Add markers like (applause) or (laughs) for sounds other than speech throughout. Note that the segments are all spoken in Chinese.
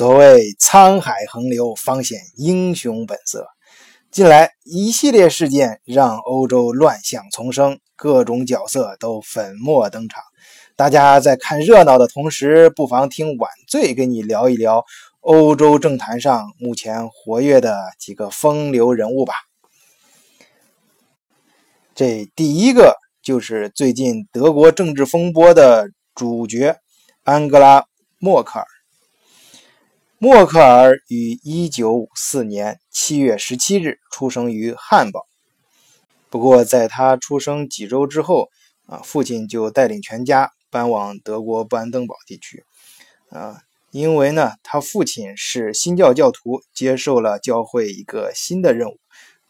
所谓沧海横流，方显英雄本色。近来一系列事件让欧洲乱象丛生，各种角色都粉墨登场。大家在看热闹的同时，不妨听晚醉跟你聊一聊欧洲政坛上目前活跃的几个风流人物吧。这第一个就是最近德国政治风波的主角安格拉·默克尔。默克尔于1954年7月17日出生于汉堡。不过，在他出生几周之后，啊，父亲就带领全家搬往德国布兰登堡地区。啊，因为呢，他父亲是新教教徒，接受了教会一个新的任务，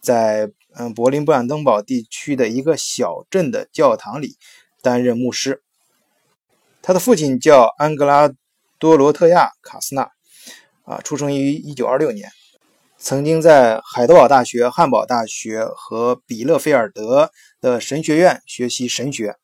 在嗯柏林布兰登堡地区的一个小镇的教堂里担任牧师。他的父亲叫安格拉多罗特亚卡斯纳。啊，出生于一九二六年，曾经在海德堡大学、汉堡大学和比勒菲尔德的神学院学习神学。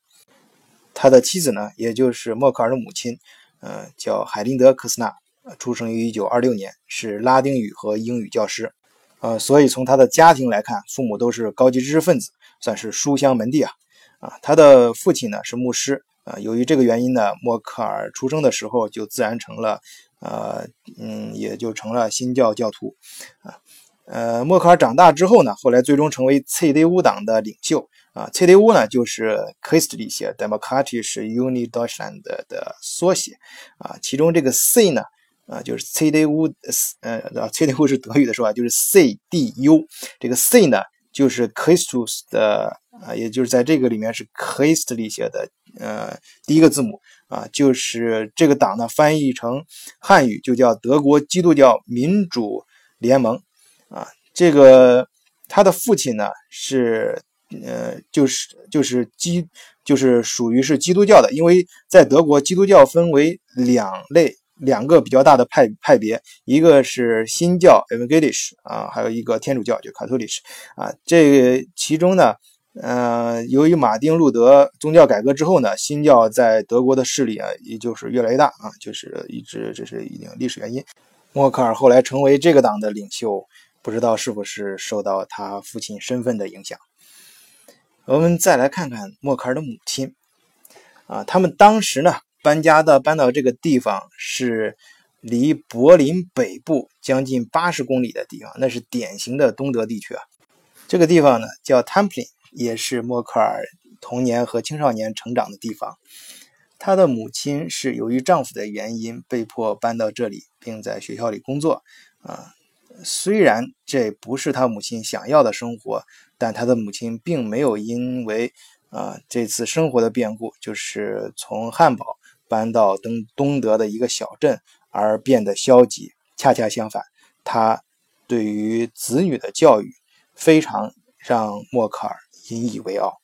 他的妻子呢，也就是默克尔的母亲，呃，叫海林德·克斯纳，出生于一九二六年，是拉丁语和英语教师。呃，所以从他的家庭来看，父母都是高级知识分子，算是书香门第啊。啊，他的父亲呢是牧师。啊，由于这个原因呢，默克尔出生的时候就自然成了。呃，嗯，也就成了新教教徒，啊，呃，默克尔长大之后呢，后来最终成为 CDU 党的领袖，啊，CDU 呢就是 Christliche Demokratische Union Deutschland 的缩写，啊，其中这个 C 呢，啊，就是 CDU，呃，CDU 是德语的说法，就是 CDU，这个 C 呢。就是 Christus 的啊，也就是在这个里面是 Christlich 的呃第一个字母啊，就是这个党呢翻译成汉语就叫德国基督教民主联盟啊。这个他的父亲呢是呃就是就是基就是属于是基督教的，因为在德国基督教分为两类。两个比较大的派派别，一个是新教 （Evangelisch） 啊，还有一个天主教就 （Catholic） 啊。这其中呢，呃，由于马丁路德宗教改革之后呢，新教在德国的势力啊，也就是越来越大啊，就是一直这是一定历史原因。默克尔后来成为这个党的领袖，不知道是不是受到他父亲身份的影响。我们再来看看默克尔的母亲啊，他们当时呢。搬家的搬到这个地方是离柏林北部将近八十公里的地方，那是典型的东德地区啊。这个地方呢叫 Templin，也是默克尔童年和青少年成长的地方。她的母亲是由于丈夫的原因被迫搬到这里，并在学校里工作啊。虽然这不是她母亲想要的生活，但她的母亲并没有因为啊这次生活的变故，就是从汉堡。搬到东东德的一个小镇而变得消极，恰恰相反，她对于子女的教育非常让默克尔引以为傲。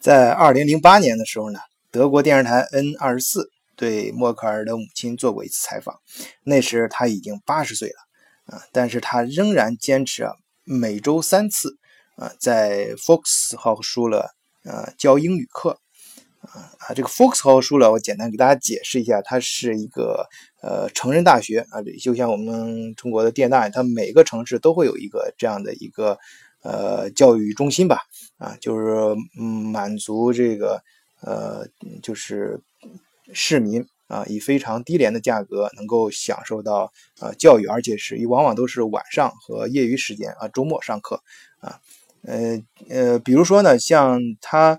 在二零零八年的时候呢，德国电视台 N 二十四对默克尔的母亲做过一次采访，那时他已经八十岁了啊，但是他仍然坚持啊每周三次啊在 Fox 号输了呃教英语课。啊这个 Foxhall 书了，我简单给大家解释一下，它是一个呃成人大学啊，就像我们中国的电大，它每个城市都会有一个这样的一个呃教育中心吧，啊，就是嗯满足这个呃就是市民啊以非常低廉的价格能够享受到呃教育，而且是往往都是晚上和业余时间啊周末上课啊，呃呃，比如说呢，像他。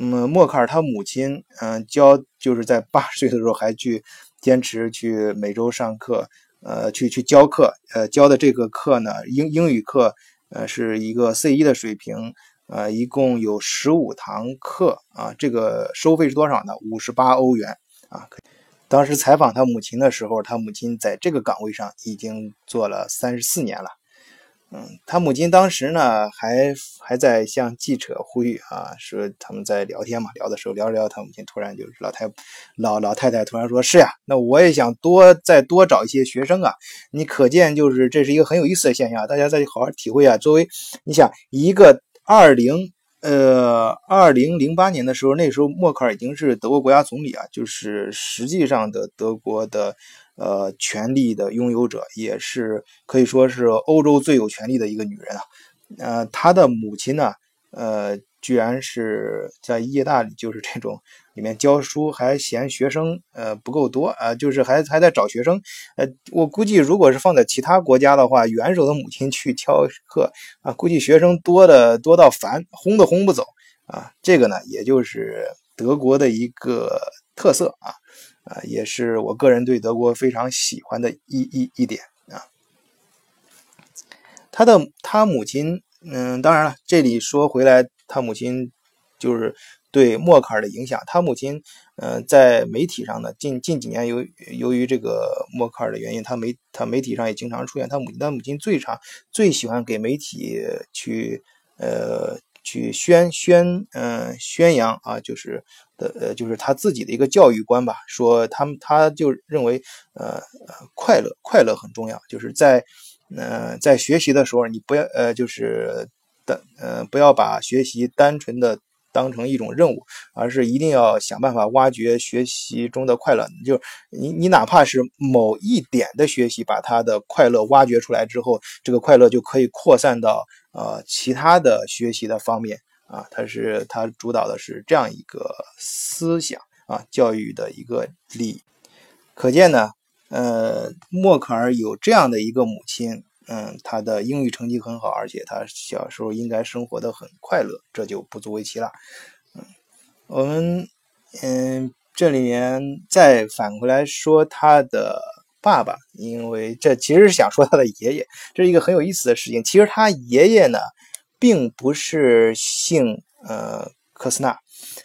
嗯，默克尔他母亲，嗯，教就是在八十岁的时候还去坚持去每周上课，呃，去去教课，呃，教的这个课呢，英英语课，呃，是一个 C 一的水平，呃，一共有十五堂课，啊，这个收费是多少呢？五十八欧元，啊，当时采访他母亲的时候，他母亲在这个岗位上已经做了三十四年了。嗯，他母亲当时呢，还还在向记者呼吁啊，说他们在聊天嘛，聊的时候聊着聊，他母亲突然就是老太老老太太突然说：“是呀，那我也想多再多找一些学生啊。”你可见就是这是一个很有意思的现象，大家再好好体会啊。作为你想一个二零呃，二零零八年的时候，那时候默克尔已经是德国国家总理啊，就是实际上的德国的呃权力的拥有者，也是可以说是欧洲最有权力的一个女人啊。呃，她的母亲呢，呃，居然是在耶大里，就是这种里面教书，还嫌学生呃不够多啊，就是还还在找学生。呃，我估计如果是放在其他国家的话，元首的母亲去教课啊，估计学生多的多到烦，轰都轰不走啊。这个呢，也就是德国的一个特色啊，啊，也是我个人对德国非常喜欢的一一一点啊。他的他母亲，嗯，当然了，这里说回来。他母亲就是对默克尔的影响。他母亲，呃，在媒体上呢，近近几年由由于这个默克尔的原因，他媒他媒体上也经常出现他母亲。他母亲最常最喜欢给媒体去呃去宣宣嗯宣扬啊，就是的呃就是他自己的一个教育观吧。说他们他就认为呃快乐快乐很重要，就是在呃在学习的时候，你不要呃就是。的呃，不要把学习单纯的当成一种任务，而是一定要想办法挖掘学习中的快乐。就你你哪怕是某一点的学习，把他的快乐挖掘出来之后，这个快乐就可以扩散到呃其他的学习的方面啊。他是他主导的是这样一个思想啊，教育的一个理。可见呢，呃，默克尔有这样的一个母亲。嗯，他的英语成绩很好，而且他小时候应该生活的很快乐，这就不足为奇了。嗯，我们嗯这里面再反过来说他的爸爸，因为这其实是想说他的爷爷，这是一个很有意思的事情。其实他爷爷呢，并不是姓呃科斯纳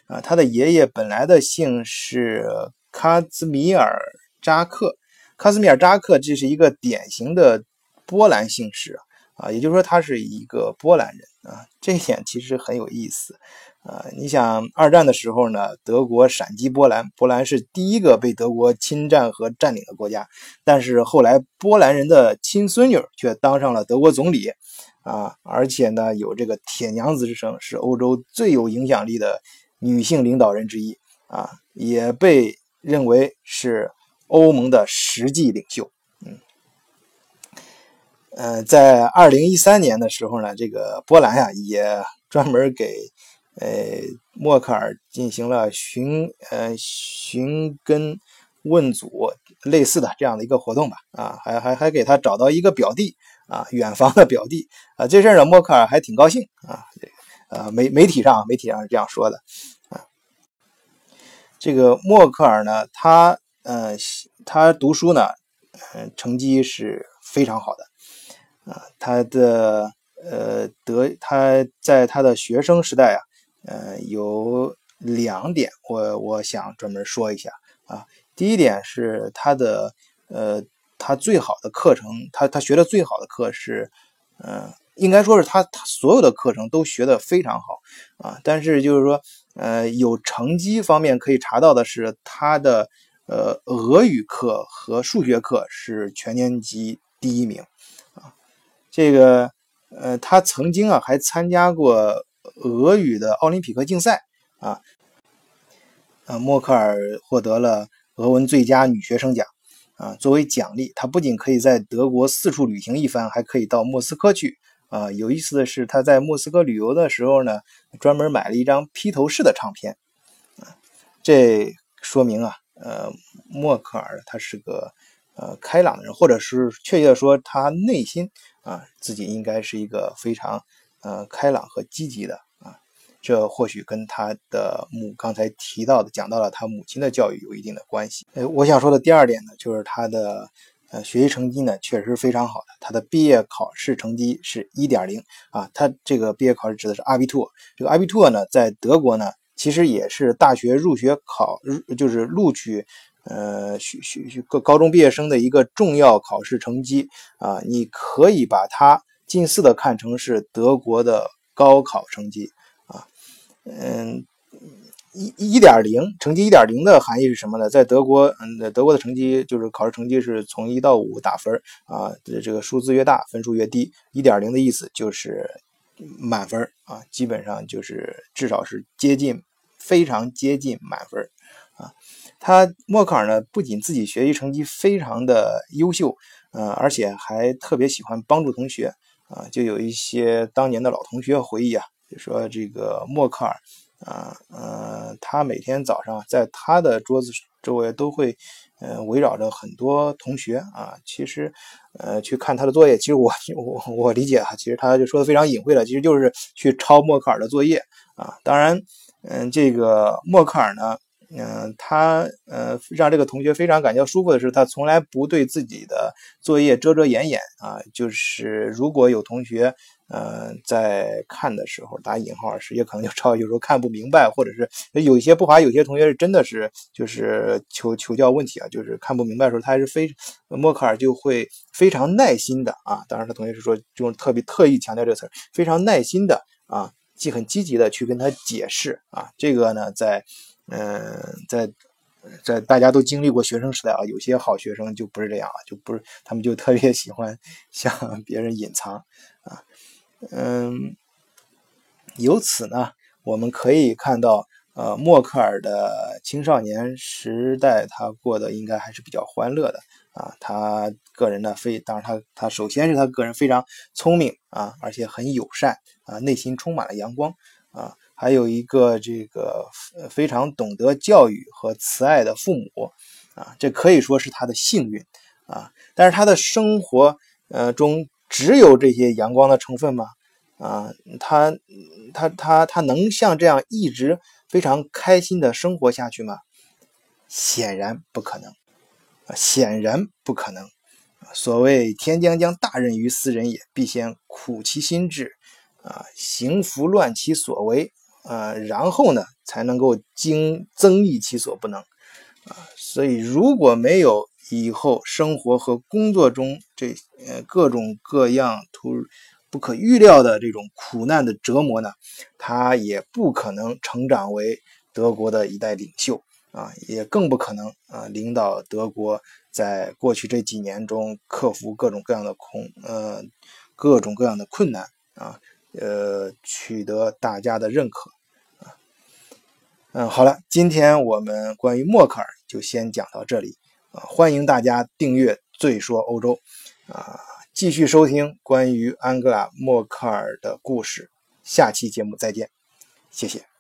啊，他的爷爷本来的姓是卡兹米尔扎克，卡兹米尔扎克这是一个典型的。波兰姓氏啊，也就是说他是一个波兰人啊，这一点其实很有意思啊。你想二战的时候呢，德国闪击波兰，波兰是第一个被德国侵占和占领的国家，但是后来波兰人的亲孙女却当上了德国总理啊，而且呢有这个铁娘子之称，是欧洲最有影响力的女性领导人之一啊，也被认为是欧盟的实际领袖。嗯呃，在二零一三年的时候呢，这个波兰呀也专门给呃默克尔进行了寻呃寻根问祖类似的这样的一个活动吧，啊，还还还给他找到一个表弟啊，远房的表弟啊，这事儿呢默克尔还挺高兴啊，这个呃媒媒体上媒体上是这样说的啊，这个默克尔呢，他呃他读书呢，嗯，成绩是非常好的。啊，他的呃德他在他的学生时代啊，呃有两点我我想专门说一下啊。第一点是他的呃他最好的课程，他他学的最好的课是，嗯，应该说是他他所有的课程都学的非常好啊。但是就是说，呃，有成绩方面可以查到的是他的呃俄语课和数学课是全年级第一名啊。这个，呃，他曾经啊还参加过俄语的奥林匹克竞赛啊，呃，默克尔获得了俄文最佳女学生奖啊。作为奖励，他不仅可以在德国四处旅行一番，还可以到莫斯科去啊。有意思的是，他在莫斯科旅游的时候呢，专门买了一张披头士的唱片啊。这说明啊，呃，默克尔他是个呃开朗的人，或者是确切的说，他内心。啊，自己应该是一个非常呃开朗和积极的啊，这或许跟他的母刚才提到的讲到了他母亲的教育有一定的关系。呃，我想说的第二点呢，就是他的呃学习成绩呢确实非常好的，他的毕业考试成绩是一点零啊，他这个毕业考试指的是阿比托，这个阿比托呢在德国呢其实也是大学入学考就是录取。呃，学学学高高中毕业生的一个重要考试成绩啊，你可以把它近似的看成是德国的高考成绩。嗯，一一点零成绩一点零的含义是什么呢？在德国，嗯，德国的成绩就是考试成绩是从一到五打分啊，这个数字越大，分数越低。一点零的意思就是满分啊，基本上就是至少是接近，非常接近满分啊。他默克尔呢，不仅自己学习成绩非常的优秀，呃，而且还特别喜欢帮助同学啊。就有一些当年的老同学回忆啊，说这个默克尔啊，呃，他每天早上在他的桌子周围都会。呃，围绕着很多同学啊，其实，呃，去看他的作业，其实我 (laughs) 我我理解哈，其实他就说的非常隐晦了，其实就是去抄默克尔的作业啊。当然，嗯，这个默克尔呢。嗯，他呃让这个同学非常感觉舒服的是，他从来不对自己的作业遮遮掩掩啊。就是如果有同学呃在看的时候打引号是也可能就抄，有时候看不明白，或者是有一些不乏有些同学是真的是就是求求教问题啊，就是看不明白的时候，他还是非默克尔就会非常耐心的啊。当然，他同学是说就是特别特意强调这个词非常耐心的啊，既很积极的去跟他解释啊。这个呢，在。嗯，在在大家都经历过学生时代啊，有些好学生就不是这样啊，就不是他们就特别喜欢向别人隐藏。嗯，由此呢，我们可以看到，呃，默克尔的青少年时代他过得应该还是比较欢乐的啊。他个人呢，非当然他他首先是他个人非常聪明啊，而且很友善啊，内心充满了阳光啊。还有一个这个非常懂得教育和慈爱的父母啊，这可以说是他的幸运啊。但是他的生活呃中只有这些阳光的成分吗？啊，他他他他能像这样一直非常开心的生活下去吗？显然不可能啊，显然不可能。所谓天将降大任于斯人也，必先苦其心志啊，行拂乱其所为。呃，然后呢，才能够精增益其所不能，啊，所以如果没有以后生活和工作中这呃各种各样突不可预料的这种苦难的折磨呢，他也不可能成长为德国的一代领袖啊，也更不可能啊领导德国在过去这几年中克服各种各样的恐呃各种各样的困难啊。呃，取得大家的认可，嗯，好了，今天我们关于默克尔就先讲到这里，欢迎大家订阅《醉说欧洲》，啊，继续收听关于安哥拉默克尔的故事，下期节目再见，谢谢。